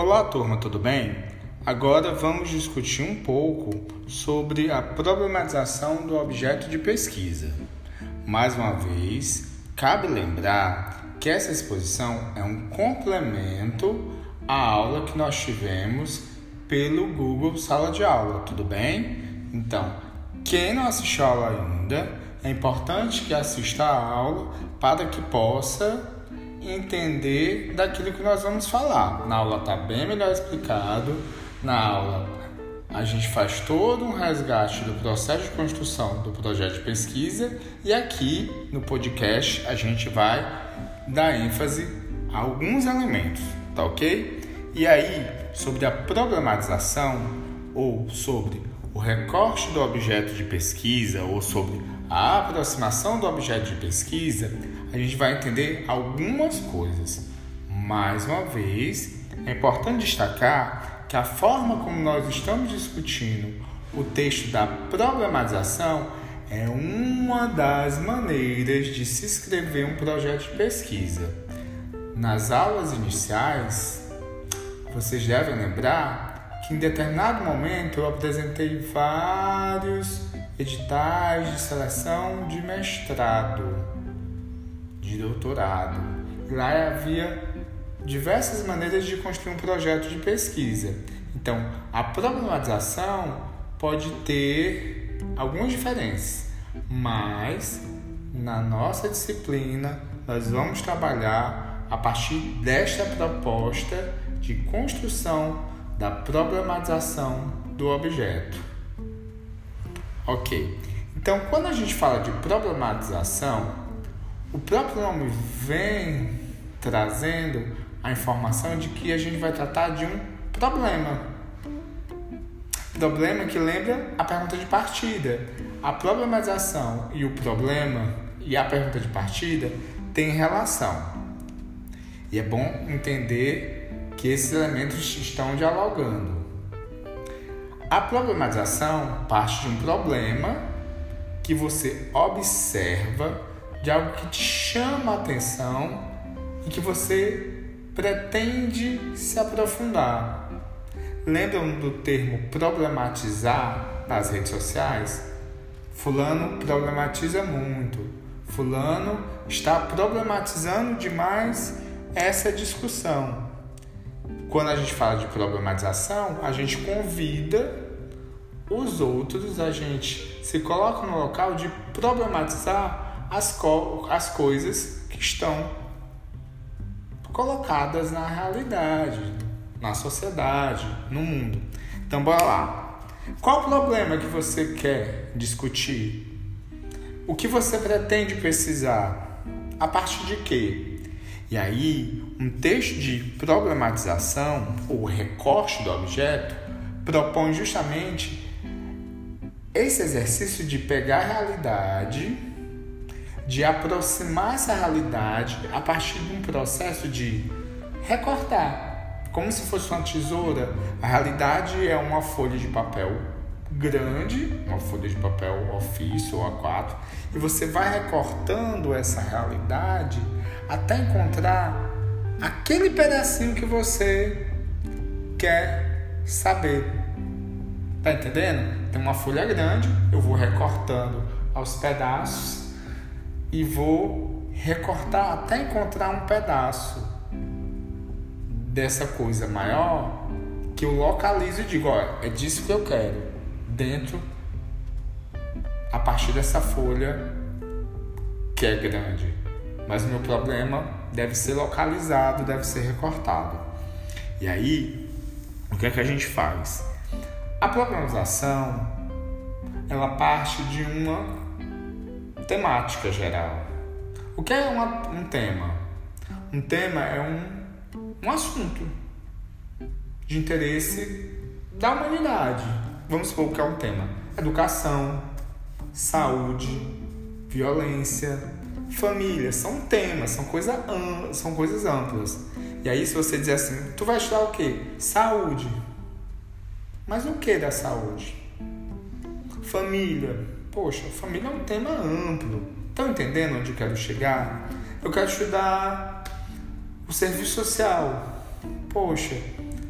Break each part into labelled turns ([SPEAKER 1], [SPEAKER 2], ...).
[SPEAKER 1] Olá, turma, tudo bem? Agora vamos discutir um pouco sobre a problematização do objeto de pesquisa. Mais uma vez, cabe lembrar que essa exposição é um complemento à aula que nós tivemos pelo Google Sala de Aula, tudo bem? Então, quem não assistiu a aula ainda, é importante que assista a aula para que possa entender daquilo que nós vamos falar. Na aula está bem melhor explicado. Na aula a gente faz todo um resgate do processo de construção do projeto de pesquisa e aqui no podcast a gente vai dar ênfase a alguns elementos, tá ok? E aí, sobre a problematização ou sobre o recorte do objeto de pesquisa ou sobre a aproximação do objeto de pesquisa, a gente vai entender algumas coisas. Mais uma vez, é importante destacar que a forma como nós estamos discutindo o texto da problematização é uma das maneiras de se escrever um projeto de pesquisa. Nas aulas iniciais, vocês devem lembrar que em determinado momento eu apresentei vários editais de seleção de mestrado, de doutorado. Lá havia diversas maneiras de construir um projeto de pesquisa. Então, a problematização pode ter algumas diferenças, mas na nossa disciplina nós vamos trabalhar a partir desta proposta de construção da problematização do objeto. Ok. Então, quando a gente fala de problematização, o próprio nome vem trazendo a informação de que a gente vai tratar de um problema. Problema que lembra a pergunta de partida. A problematização e o problema e a pergunta de partida têm relação. E é bom entender que esses elementos estão dialogando. A problematização parte de um problema que você observa, de algo que te chama a atenção e que você pretende se aprofundar. Lembram do termo problematizar nas redes sociais? Fulano problematiza muito. Fulano está problematizando demais essa discussão. Quando a gente fala de problematização, a gente convida os outros, a gente se coloca no local de problematizar as, co as coisas que estão colocadas na realidade, na sociedade, no mundo. Então, bora lá. Qual o problema que você quer discutir? O que você pretende pesquisar? A partir de quê? E aí, um texto de problematização ou recorte do objeto propõe justamente esse exercício de pegar a realidade, de aproximar essa realidade a partir de um processo de recortar, como se fosse uma tesoura. A realidade é uma folha de papel grande, uma folha de papel ofício ou A4, e você vai recortando essa realidade até encontrar aquele pedacinho que você quer saber. Tá entendendo? Tem uma folha grande, eu vou recortando aos pedaços e vou recortar até encontrar um pedaço dessa coisa maior que eu localizo e digo, ó, é disso que eu quero dentro a partir dessa folha que é grande. Mas o meu problema deve ser localizado, deve ser recortado. E aí, o que é que a gente faz? A programação ela parte de uma temática geral. O que é uma, um tema? Um tema é um, um assunto de interesse da humanidade vamos supor que é um tema: educação, saúde, violência, família. São temas, são, coisa, são coisas amplas. E aí, se você dizer assim, tu vai estudar o quê? Saúde. Mas o que da saúde? Família. Poxa, família é um tema amplo. Estão entendendo onde eu quero chegar? Eu quero estudar o serviço social. Poxa,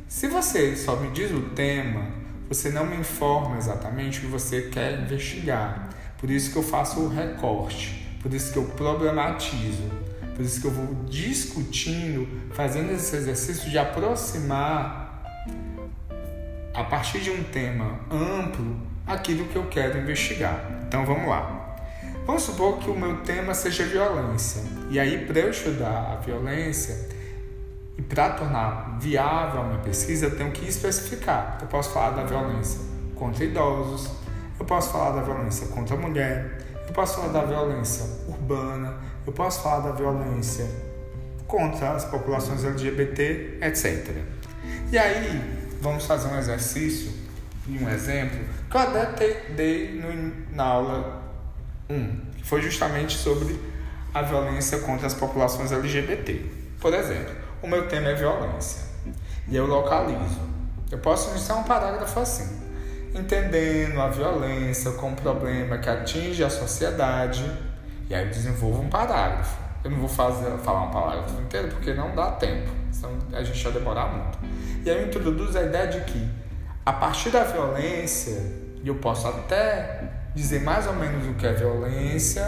[SPEAKER 1] Se você só me diz o tema, você não me informa exatamente o que você quer investigar. Por isso que eu faço o recorte, por isso que eu problematizo, por isso que eu vou discutindo, fazendo esse exercício de aproximar a partir de um tema amplo aquilo que eu quero investigar. Então vamos lá. Vamos supor que o meu tema seja violência. E aí, para eu estudar a violência, e para tornar viável a minha pesquisa, eu tenho que especificar. Eu posso falar da violência contra idosos, eu posso falar da violência contra a mulher, eu posso falar da violência urbana, eu posso falar da violência contra as populações LGBT, etc. E aí, vamos fazer um exercício e um exemplo que eu até dei no, na aula 1, que foi justamente sobre a violência contra as populações LGBT. Por exemplo, o meu tema é violência. E eu localizo. Eu posso iniciar um parágrafo assim: entendendo a violência como problema que atinge a sociedade. E aí eu desenvolvo um parágrafo. Eu não vou fazer, falar um parágrafo inteiro porque não dá tempo, senão a gente vai demorar muito. E aí eu introduzo a ideia de que, a partir da violência, e eu posso até dizer mais ou menos o que é violência,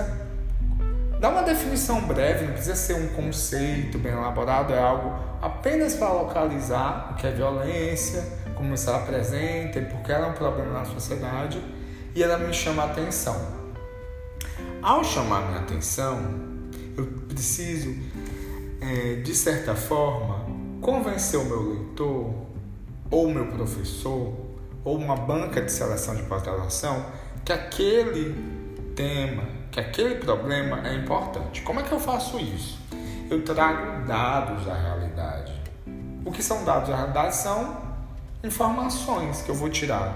[SPEAKER 1] Dá uma definição breve, não precisa ser um conceito bem elaborado, é algo apenas para localizar o que é violência, como se ela apresenta e por que ela é um problema na sociedade, e ela me chama a atenção. Ao chamar minha atenção, eu preciso, é, de certa forma, convencer o meu leitor, ou meu professor, ou uma banca de seleção de pós-graduação, que aquele tema que aquele problema é importante. Como é que eu faço isso? Eu trago dados da realidade. O que são dados da realidade? São informações que eu vou tirar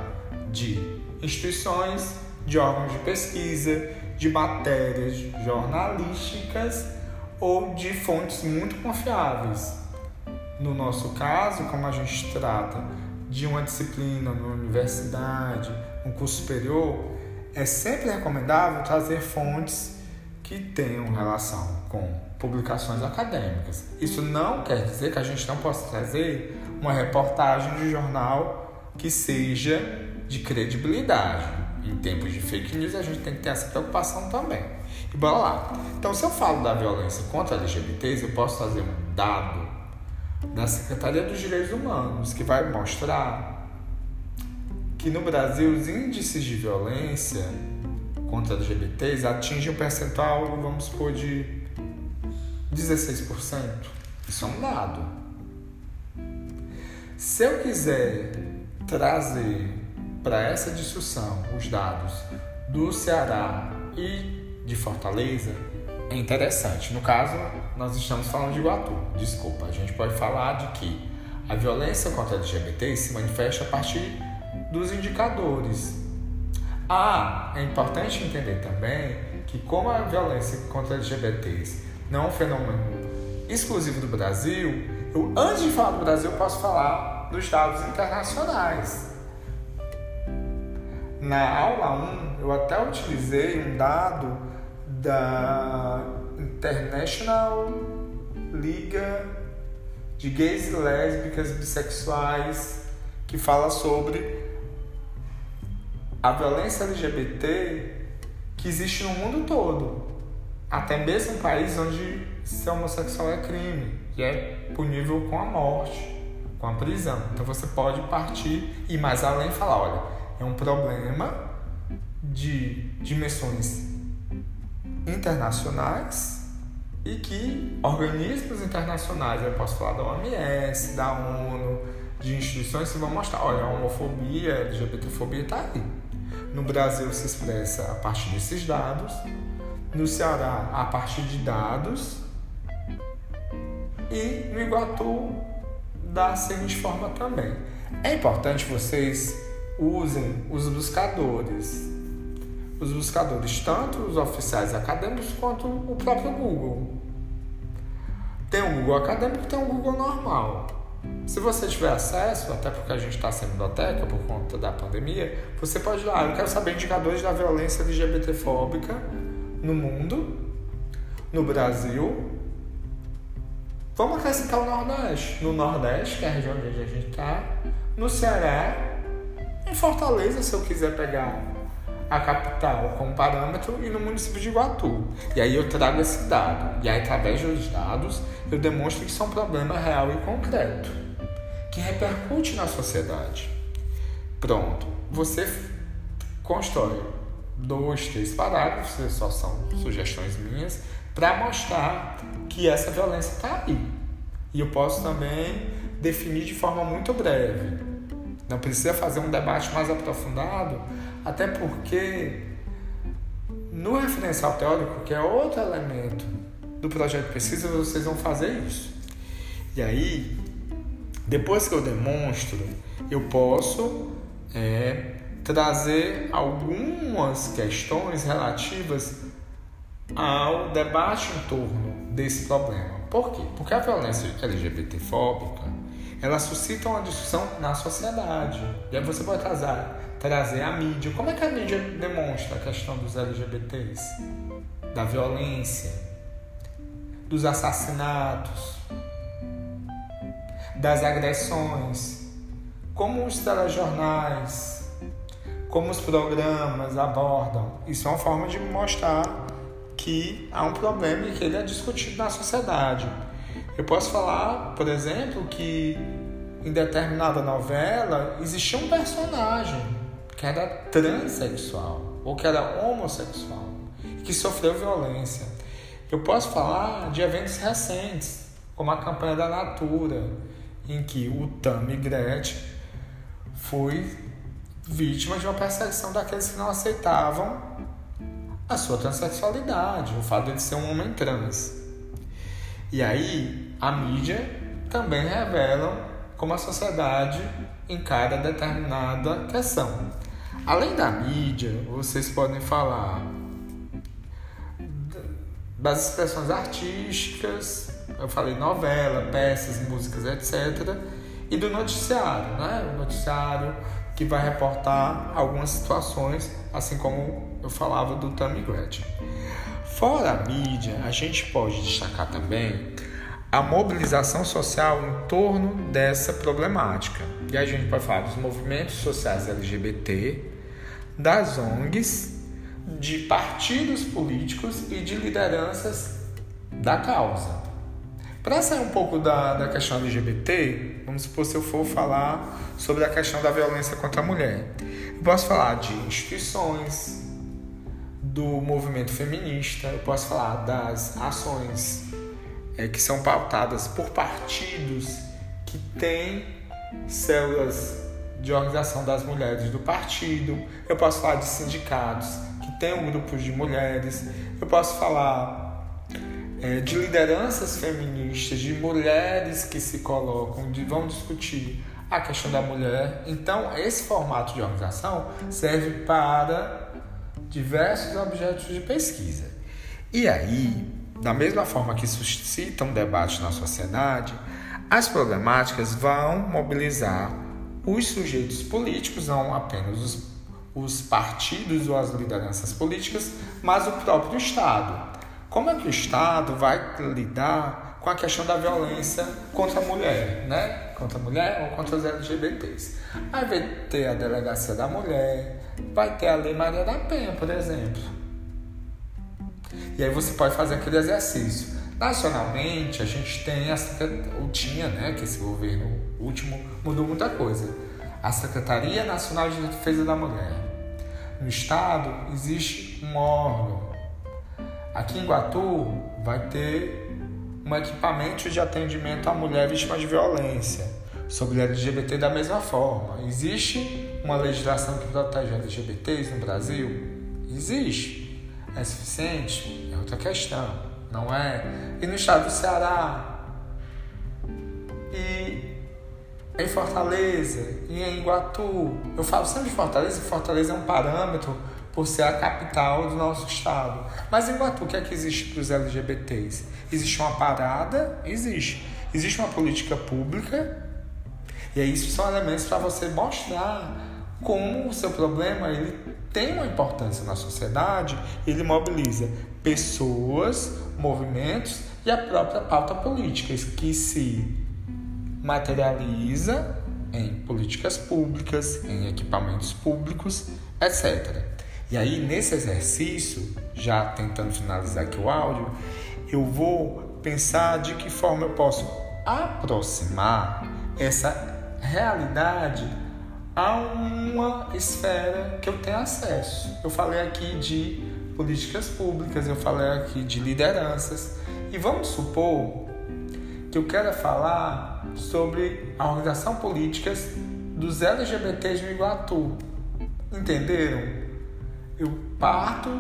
[SPEAKER 1] de instituições, de órgãos de pesquisa, de matérias jornalísticas ou de fontes muito confiáveis. No nosso caso, como a gente trata de uma disciplina na universidade, um curso superior, é sempre recomendável trazer fontes que tenham relação com publicações acadêmicas. Isso não quer dizer que a gente não possa trazer uma reportagem de jornal que seja de credibilidade. Em tempos de fake news, a gente tem que ter essa preocupação também. E bora lá. Então, se eu falo da violência contra LGBTs, eu posso trazer um dado da Secretaria dos Direitos Humanos que vai mostrar que no Brasil os índices de violência contra LGBTs atingem um percentual, vamos supor, de 16%. Isso é um dado. Se eu quiser trazer para essa discussão os dados do Ceará e de Fortaleza, é interessante. No caso, nós estamos falando de Iguatu. Desculpa, a gente pode falar de que a violência contra LGBTs se manifesta a partir dos indicadores. Ah, é importante entender também que como a violência contra LGBTs não é um fenômeno exclusivo do Brasil, eu antes de falar do Brasil posso falar dos dados internacionais. Na aula 1, eu até utilizei um dado da International Liga de Gays Lésbicas e Bissexuais que fala sobre a violência LGBT que existe no mundo todo. Até mesmo em países onde ser homossexual é crime e é punível com a morte, com a prisão. Então você pode partir e mais além falar, olha, é um problema de dimensões internacionais e que organismos internacionais, eu posso falar da OMS, da ONU, de instituições que vão mostrar, olha, a homofobia, a LGBTfobia está aí. No Brasil se expressa a partir desses dados, no Ceará a partir de dados e no Iguatu da seguinte forma também. É importante vocês usem os buscadores, os buscadores tanto os oficiais acadêmicos quanto o próprio Google. Tem o Google acadêmico, tem o Google normal. Se você tiver acesso, até porque a gente está sem biblioteca por conta da pandemia, você pode ir lá. Eu quero saber indicadores da violência LGBTfóbica no mundo, no Brasil Vamos acrescentar o Nordeste. No Nordeste, que é a região onde a gente está, no Ceará, em Fortaleza, se eu quiser pegar a capital como parâmetro, e no município de Iguatu. E aí eu trago esse dado. E aí, através dos dados, eu demonstro que isso é um problema real e concreto, que repercute na sociedade. Pronto. Você constrói dois, três parágrafos, só são sugestões minhas, para mostrar que essa violência está aí. E eu posso também definir de forma muito breve. Não precisa fazer um debate mais aprofundado, até porque no referencial teórico, que é outro elemento do projeto de pesquisa, vocês vão fazer isso. E aí, depois que eu demonstro, eu posso é, trazer algumas questões relativas ao debate em torno desse problema. Por quê? Porque a violência LGBTfóbica ela suscita uma discussão na sociedade. E aí você pode trazer, trazer a mídia. Como é que a mídia demonstra a questão dos LGBTs? Da violência, dos assassinatos, das agressões. Como os telejornais, como os programas abordam. Isso é uma forma de mostrar que há um problema e que ele é discutido na sociedade. Eu posso falar, por exemplo, que em determinada novela existia um personagem que era transexual ou que era homossexual que sofreu violência. Eu posso falar de eventos recentes, como a campanha da Natura, em que o Tammy Gretchen foi vítima de uma perseguição daqueles que não aceitavam a sua transexualidade, o fato de ser um homem trans. E aí, a mídia também revela como a sociedade encara determinada questão. Além da mídia, vocês podem falar das expressões artísticas, eu falei novela, peças, músicas, etc. E do noticiário, né? O noticiário que vai reportar algumas situações, assim como eu falava do Tammy Gretchen. Fora a mídia, a gente pode destacar também a mobilização social em torno dessa problemática. E a gente pode falar dos movimentos sociais LGBT, das ONGs, de partidos políticos e de lideranças da causa. Para sair um pouco da, da questão LGBT, vamos supor se eu for falar sobre a questão da violência contra a mulher. Eu posso falar de instituições, do movimento feminista, eu posso falar das ações é, que são pautadas por partidos que têm células de organização das mulheres do partido, eu posso falar de sindicatos que têm um grupo de mulheres, eu posso falar é, de lideranças feministas, de mulheres que se colocam, de, vão discutir a questão da mulher. Então, esse formato de organização serve para diversos objetos de pesquisa. E aí, da mesma forma que suscitam debate na sociedade, as problemáticas vão mobilizar os sujeitos políticos, não apenas os, os partidos ou as lideranças políticas, mas o próprio Estado. Como é que o Estado vai lidar com a questão da violência contra a mulher, né? Contra a mulher ou contra os LGBTs. Aí vai ter a delegacia da mulher, vai ter a Lei Maria da Penha, por exemplo. E aí você pode fazer aquele exercício. Nacionalmente, a gente tem a ou tinha, né, que esse governo último mudou muita coisa. A Secretaria Nacional de Defesa da Mulher. No estado existe um órgão. Aqui em Guatu vai ter um equipamento de atendimento à mulher vítima de violência. Sobre LGBT da mesma forma. Existe uma legislação que protege LGBTs no Brasil? Existe. É suficiente? É outra questão, não é? E no estado do Ceará? E em Fortaleza? E em Iguatu? Eu falo sempre de Fortaleza, Fortaleza é um parâmetro por ser a capital do nosso estado. Mas em Iguatu, o que é que existe para os LGBTs? Existe uma parada? Existe. Existe uma política pública? E aí isso são elementos para você mostrar como o seu problema ele tem uma importância na sociedade, ele mobiliza pessoas, movimentos e a própria pauta política, que se materializa em políticas públicas, em equipamentos públicos, etc. E aí, nesse exercício, já tentando finalizar aqui o áudio, eu vou pensar de que forma eu posso aproximar essa realidade a uma esfera que eu tenho acesso. Eu falei aqui de políticas públicas, eu falei aqui de lideranças. E vamos supor que eu quero falar sobre a organização políticas dos LGBTs no Iguatu. Entenderam? Eu parto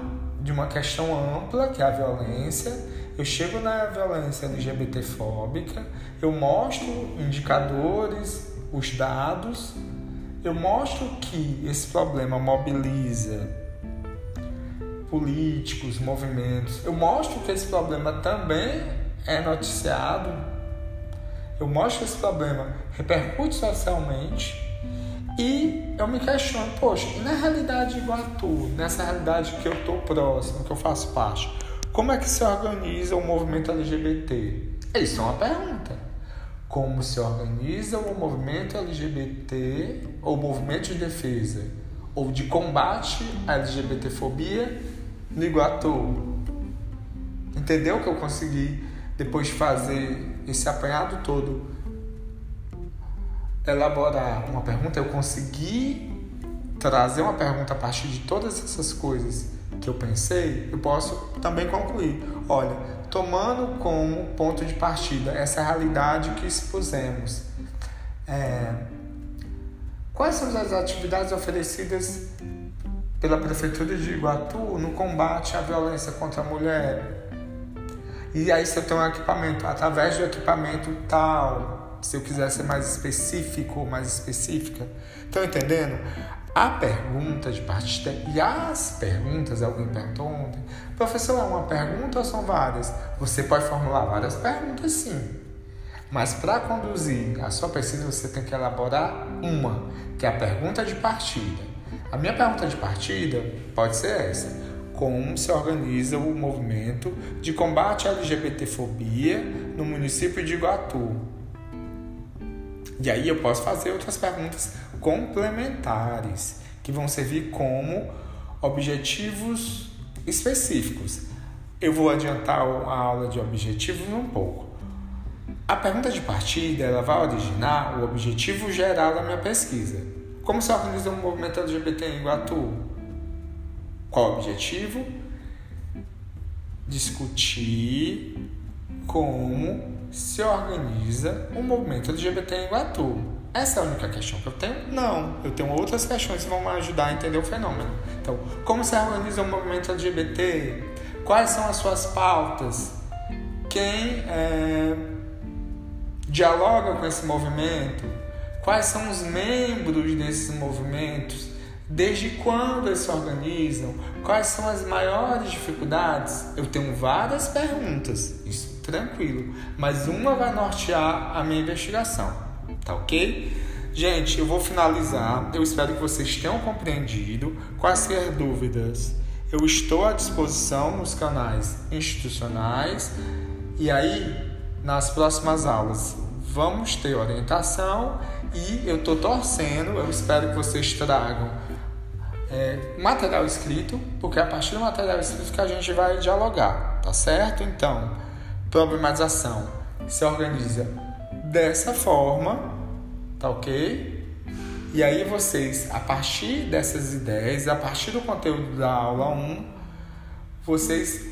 [SPEAKER 1] de uma questão ampla, que é a violência, eu chego na violência LGBTfóbica, eu mostro indicadores, os dados, eu mostro que esse problema mobiliza políticos, movimentos. Eu mostro que esse problema também é noticiado. Eu mostro que esse problema repercute socialmente. E eu me questiono, poxa, e na realidade igual a tu, nessa realidade que eu estou próximo, que eu faço parte, como é que se organiza o movimento LGBT? Isso é uma pergunta como se organiza o movimento LGBT ou movimento de defesa ou de combate à LGBTfobia no Iguatu. Entendeu que eu consegui, depois de fazer esse apanhado todo, elaborar uma pergunta? Eu consegui trazer uma pergunta a partir de todas essas coisas que eu pensei, eu posso também concluir. Olha, tomando como ponto de partida essa realidade que expusemos, é, quais são as atividades oferecidas pela Prefeitura de Iguatu no combate à violência contra a mulher? E aí, eu tenho um equipamento, através do equipamento tal, se eu quiser ser mais específico, mais específica, estão entendendo? A pergunta de partida e as perguntas, alguém perguntou ontem, professor, é uma pergunta ou são várias? Você pode formular várias perguntas sim, mas para conduzir a sua pesquisa você tem que elaborar uma, que é a pergunta de partida. A minha pergunta de partida pode ser essa: como se organiza o movimento de combate à LGBTfobia no município de Iguatu? E aí eu posso fazer outras perguntas complementares, que vão servir como objetivos específicos. Eu vou adiantar a aula de objetivos um pouco. A pergunta de partida ela vai originar o objetivo geral da minha pesquisa. Como se organiza um movimento LGBT em Iguatu? Qual o objetivo? Discutir como se organiza um movimento LGBT em Iguatu. Essa é a única questão que eu tenho? Não, eu tenho outras questões que vão me ajudar a entender o fenômeno. Então, como se organiza um movimento LGBT? Quais são as suas pautas? Quem é, dialoga com esse movimento? Quais são os membros desses movimentos? Desde quando eles se organizam? Quais são as maiores dificuldades? Eu tenho várias perguntas, isso tranquilo, mas uma vai nortear a minha investigação. Tá ok? Gente, eu vou finalizar. Eu espero que vocês tenham compreendido. Quaisquer dúvidas, eu estou à disposição nos canais institucionais. E aí, nas próximas aulas, vamos ter orientação. E eu estou torcendo, eu espero que vocês tragam é, material escrito, porque é a partir do material escrito que a gente vai dialogar, tá certo? Então, problematização se organiza dessa forma tá ok? E aí vocês, a partir dessas ideias, a partir do conteúdo da aula 1, vocês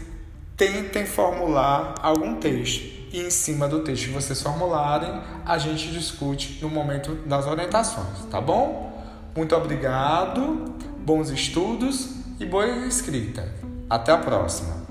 [SPEAKER 1] tentem formular algum texto. E em cima do texto que vocês formularem, a gente discute no momento das orientações, tá bom? Muito obrigado, bons estudos e boa escrita. Até a próxima!